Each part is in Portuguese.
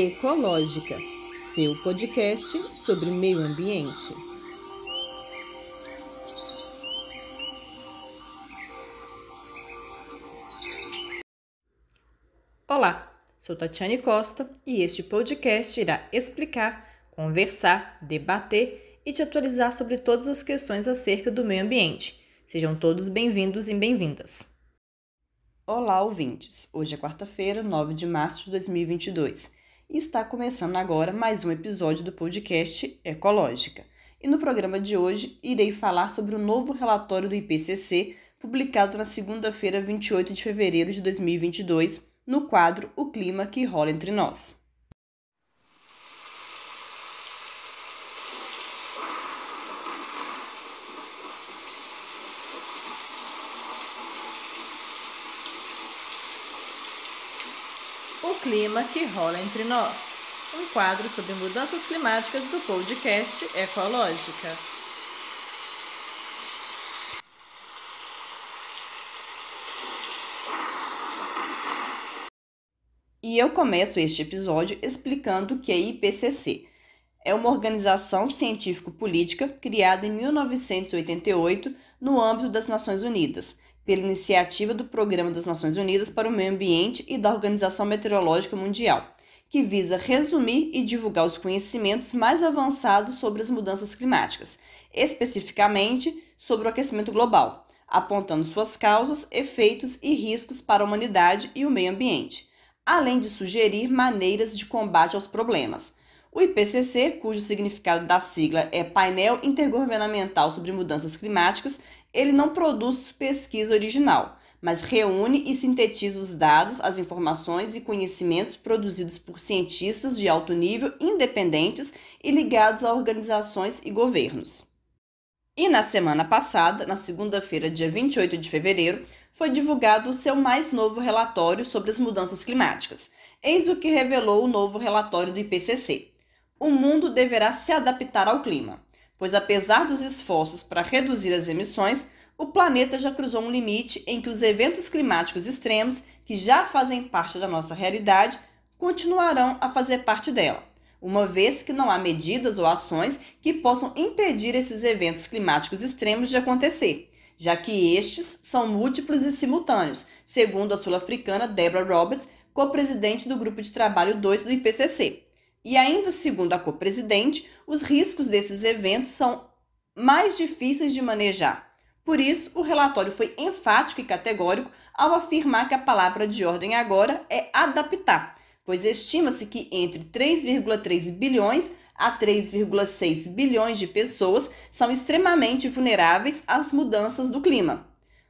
Ecológica, seu podcast sobre meio ambiente. Olá, sou Tatiane Costa e este podcast irá explicar, conversar, debater e te atualizar sobre todas as questões acerca do meio ambiente. Sejam todos bem-vindos e bem-vindas. Olá, ouvintes! Hoje é quarta-feira, 9 de março de 2022 e está começando agora mais um episódio do podcast Ecológica. E no programa de hoje irei falar sobre o novo relatório do IPCC, publicado na segunda-feira, 28 de fevereiro de 2022, no quadro O Clima que Rola Entre Nós. O clima que rola entre nós. Um quadro sobre mudanças climáticas do podcast Ecológica. E eu começo este episódio explicando que é IPCC. É uma organização científico-política criada em 1988 no âmbito das Nações Unidas pela iniciativa do Programa das Nações Unidas para o Meio Ambiente e da Organização Meteorológica Mundial, que visa resumir e divulgar os conhecimentos mais avançados sobre as mudanças climáticas, especificamente sobre o aquecimento global, apontando suas causas, efeitos e riscos para a humanidade e o meio ambiente, além de sugerir maneiras de combate aos problemas. O IPCC, cujo significado da sigla é Painel Intergovernamental sobre Mudanças Climáticas, ele não produz pesquisa original, mas reúne e sintetiza os dados, as informações e conhecimentos produzidos por cientistas de alto nível independentes e ligados a organizações e governos. E na semana passada, na segunda-feira, dia 28 de fevereiro, foi divulgado o seu mais novo relatório sobre as mudanças climáticas. Eis o que revelou o novo relatório do IPCC o mundo deverá se adaptar ao clima, pois apesar dos esforços para reduzir as emissões, o planeta já cruzou um limite em que os eventos climáticos extremos, que já fazem parte da nossa realidade, continuarão a fazer parte dela, uma vez que não há medidas ou ações que possam impedir esses eventos climáticos extremos de acontecer, já que estes são múltiplos e simultâneos, segundo a sul-africana Deborah Roberts, co-presidente do Grupo de Trabalho 2 do IPCC, e ainda segundo a co-presidente, os riscos desses eventos são mais difíceis de manejar. Por isso, o relatório foi enfático e categórico ao afirmar que a palavra de ordem agora é adaptar, pois estima-se que entre 3,3 bilhões a 3,6 bilhões de pessoas são extremamente vulneráveis às mudanças do clima.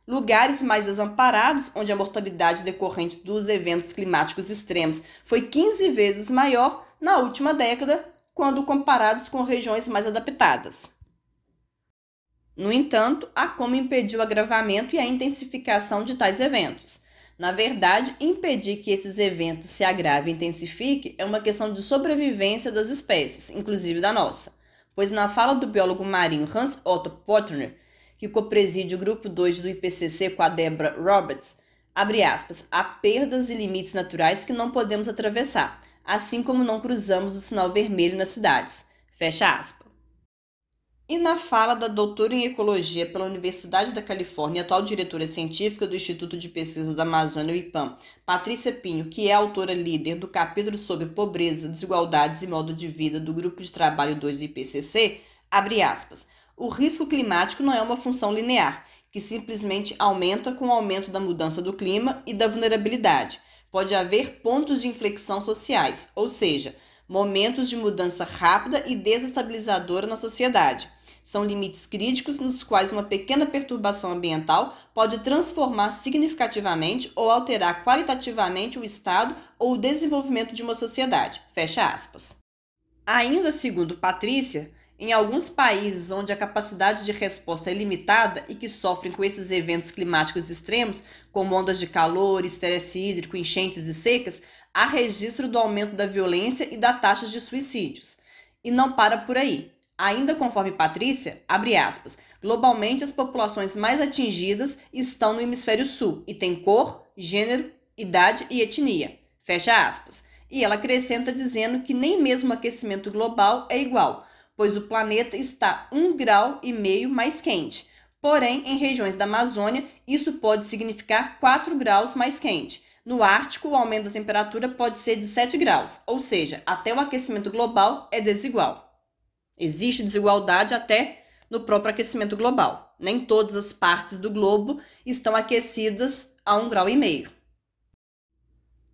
Lugares mais desamparados, onde a mortalidade decorrente dos eventos climáticos extremos foi 15 vezes maior, na última década, quando comparados com regiões mais adaptadas. No entanto, há como impedir o agravamento e a intensificação de tais eventos. Na verdade, impedir que esses eventos se agravem e intensifiquem é uma questão de sobrevivência das espécies, inclusive da nossa. Pois na fala do biólogo marinho Hans Otto Portner, que copreside o grupo 2 do IPCC com a Deborah Roberts, abre aspas, há perdas e limites naturais que não podemos atravessar, assim como não cruzamos o sinal vermelho nas cidades. Fecha aspas. E na fala da doutora em Ecologia pela Universidade da Califórnia, atual diretora científica do Instituto de Pesquisa da Amazônia, o IPAM, Patrícia Pinho, que é autora líder do capítulo sobre pobreza, desigualdades e modo de vida do Grupo de Trabalho 2 do IPCC, abre aspas, o risco climático não é uma função linear, que simplesmente aumenta com o aumento da mudança do clima e da vulnerabilidade, pode haver pontos de inflexão sociais, ou seja, momentos de mudança rápida e desestabilizadora na sociedade. São limites críticos nos quais uma pequena perturbação ambiental pode transformar significativamente ou alterar qualitativamente o estado ou o desenvolvimento de uma sociedade. Fecha aspas. Ainda segundo Patrícia, em alguns países onde a capacidade de resposta é limitada e que sofrem com esses eventos climáticos extremos, como ondas de calor, estresse hídrico, enchentes e secas, há registro do aumento da violência e da taxa de suicídios. E não para por aí. Ainda conforme Patrícia, abre aspas, globalmente as populações mais atingidas estão no hemisfério sul e têm cor, gênero, idade e etnia. Fecha aspas. E ela acrescenta dizendo que nem mesmo o aquecimento global é igual, pois o planeta está um grau e meio mais quente. Porém, em regiões da Amazônia, isso pode significar 4 graus mais quente. No Ártico, o aumento da temperatura pode ser de 7 graus, ou seja, até o aquecimento global é desigual. Existe desigualdade até no próprio aquecimento global. Nem todas as partes do globo estão aquecidas a um grau e meio.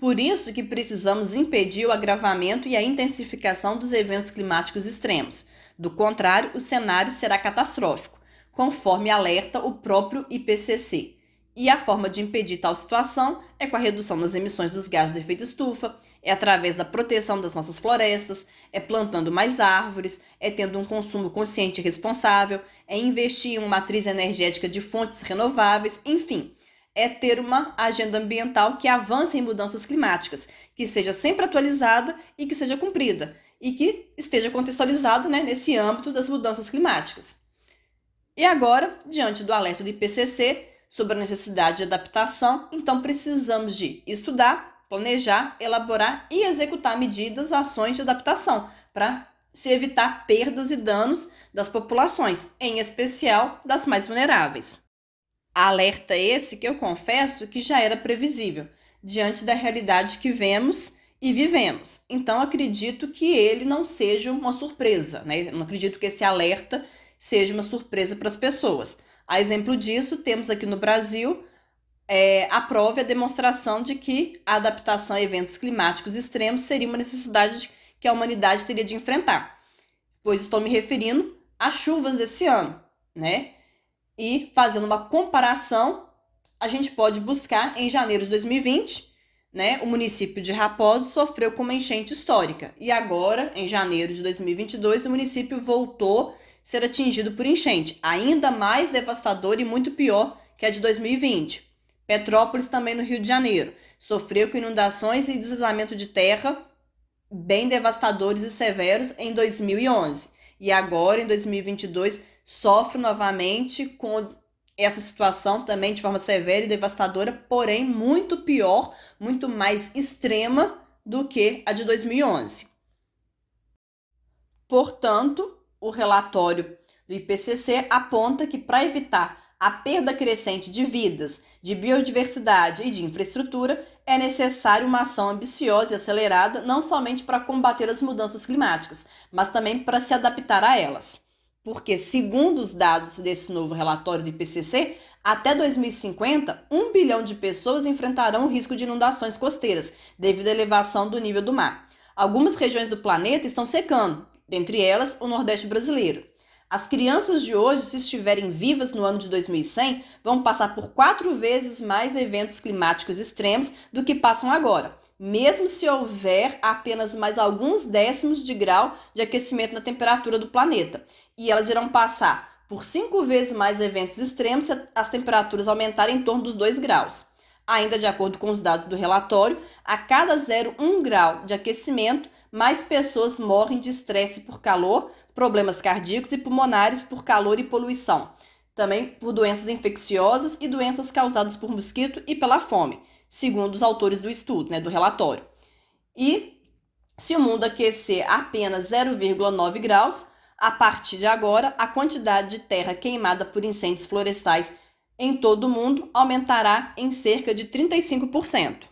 Por isso que precisamos impedir o agravamento e a intensificação dos eventos climáticos extremos. Do contrário, o cenário será catastrófico, conforme alerta o próprio IPCC. E a forma de impedir tal situação é com a redução das emissões dos gases do efeito estufa, é através da proteção das nossas florestas, é plantando mais árvores, é tendo um consumo consciente e responsável, é investir em uma matriz energética de fontes renováveis, enfim, é ter uma agenda ambiental que avance em mudanças climáticas, que seja sempre atualizada e que seja cumprida, e que esteja contextualizada né, nesse âmbito das mudanças climáticas. E agora, diante do alerta do IPCC, sobre a necessidade de adaptação, então precisamos de estudar, planejar, elaborar e executar medidas, ações de adaptação para se evitar perdas e danos das populações, em especial das mais vulneráveis. Alerta esse que eu confesso que já era previsível, diante da realidade que vemos e vivemos. Então acredito que ele não seja uma surpresa, né? não acredito que esse alerta seja uma surpresa para as pessoas. A exemplo disso, temos aqui no Brasil é, a prova e a demonstração de que a adaptação a eventos climáticos extremos seria uma necessidade que a humanidade teria de enfrentar, pois estou me referindo às chuvas desse ano, né? E fazendo uma comparação, a gente pode buscar em janeiro de 2020, né? O município de Raposo sofreu com uma enchente histórica e agora, em janeiro de 2022, o município voltou ser atingido por enchente, ainda mais devastador e muito pior que a de 2020. Petrópolis, também no Rio de Janeiro, sofreu com inundações e deslizamento de terra bem devastadores e severos em 2011. E agora, em 2022, sofre novamente com essa situação também de forma severa e devastadora, porém muito pior, muito mais extrema do que a de 2011. Portanto, o relatório do IPCC aponta que para evitar a perda crescente de vidas, de biodiversidade e de infraestrutura, é necessário uma ação ambiciosa e acelerada não somente para combater as mudanças climáticas, mas também para se adaptar a elas. Porque, segundo os dados desse novo relatório do IPCC, até 2050, um bilhão de pessoas enfrentarão o risco de inundações costeiras devido à elevação do nível do mar. Algumas regiões do planeta estão secando, dentre elas o Nordeste brasileiro. As crianças de hoje, se estiverem vivas no ano de 2100, vão passar por quatro vezes mais eventos climáticos extremos do que passam agora, mesmo se houver apenas mais alguns décimos de grau de aquecimento na temperatura do planeta. E elas irão passar por cinco vezes mais eventos extremos se as temperaturas aumentarem em torno dos 2 graus. Ainda de acordo com os dados do relatório, a cada 0,1 grau de aquecimento, mais pessoas morrem de estresse por calor, problemas cardíacos e pulmonares por calor e poluição. Também por doenças infecciosas e doenças causadas por mosquito e pela fome, segundo os autores do estudo, né, do relatório. E se o mundo aquecer apenas 0,9 graus, a partir de agora, a quantidade de terra queimada por incêndios florestais em todo o mundo aumentará em cerca de 35%.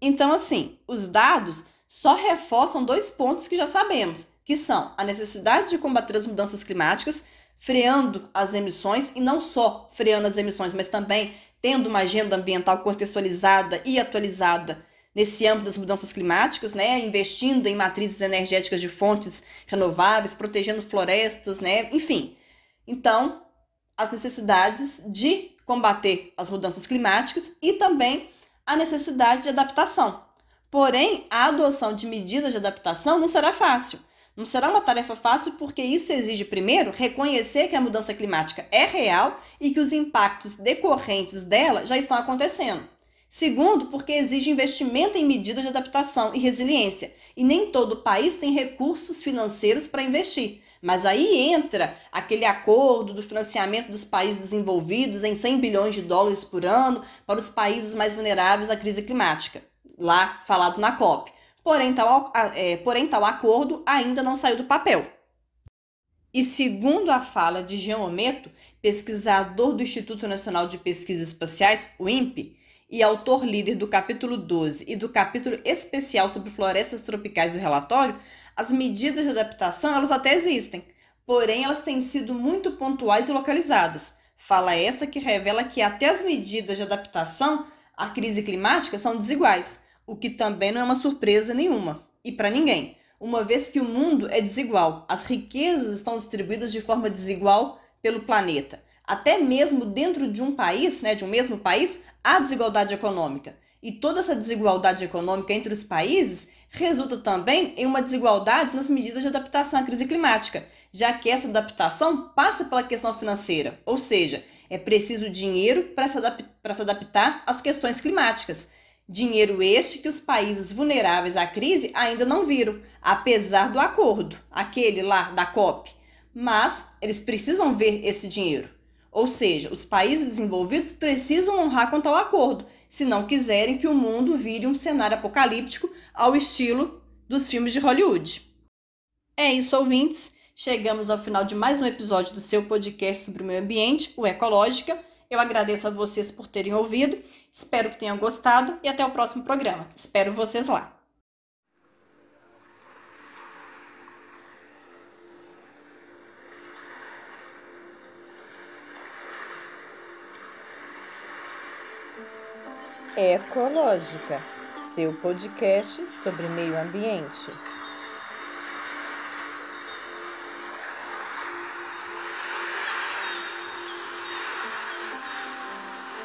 Então, assim, os dados só reforçam dois pontos que já sabemos, que são a necessidade de combater as mudanças climáticas, freando as emissões, e não só freando as emissões, mas também tendo uma agenda ambiental contextualizada e atualizada nesse âmbito das mudanças climáticas, né, investindo em matrizes energéticas de fontes renováveis, protegendo florestas, né, enfim. Então, as necessidades de combater as mudanças climáticas e também a necessidade de adaptação, Porém, a adoção de medidas de adaptação não será fácil. Não será uma tarefa fácil porque isso exige, primeiro, reconhecer que a mudança climática é real e que os impactos decorrentes dela já estão acontecendo. Segundo, porque exige investimento em medidas de adaptação e resiliência, e nem todo país tem recursos financeiros para investir. Mas aí entra aquele acordo do financiamento dos países desenvolvidos em 100 bilhões de dólares por ano para os países mais vulneráveis à crise climática lá falado na COP. porém tal, é, porém tal acordo ainda não saiu do papel. E segundo a fala de Jean Ometo, pesquisador do Instituto Nacional de Pesquisas Espaciais, o INPE, e autor líder do capítulo 12 e do capítulo especial sobre florestas tropicais do relatório, as medidas de adaptação elas até existem, porém elas têm sido muito pontuais e localizadas. Fala esta que revela que até as medidas de adaptação à crise climática são desiguais, o que também não é uma surpresa nenhuma, e para ninguém, uma vez que o mundo é desigual, as riquezas estão distribuídas de forma desigual pelo planeta. Até mesmo dentro de um país, né, de um mesmo país, há desigualdade econômica. E toda essa desigualdade econômica entre os países resulta também em uma desigualdade nas medidas de adaptação à crise climática, já que essa adaptação passa pela questão financeira, ou seja, é preciso dinheiro para se, adap se adaptar às questões climáticas. Dinheiro este que os países vulneráveis à crise ainda não viram, apesar do acordo, aquele lá da COP. Mas eles precisam ver esse dinheiro. Ou seja, os países desenvolvidos precisam honrar quanto ao acordo, se não quiserem que o mundo vire um cenário apocalíptico ao estilo dos filmes de Hollywood. É isso, ouvintes. Chegamos ao final de mais um episódio do seu podcast sobre o meio ambiente, o Ecológica. Eu agradeço a vocês por terem ouvido, espero que tenham gostado e até o próximo programa. Espero vocês lá. Ecológica, seu podcast sobre meio ambiente.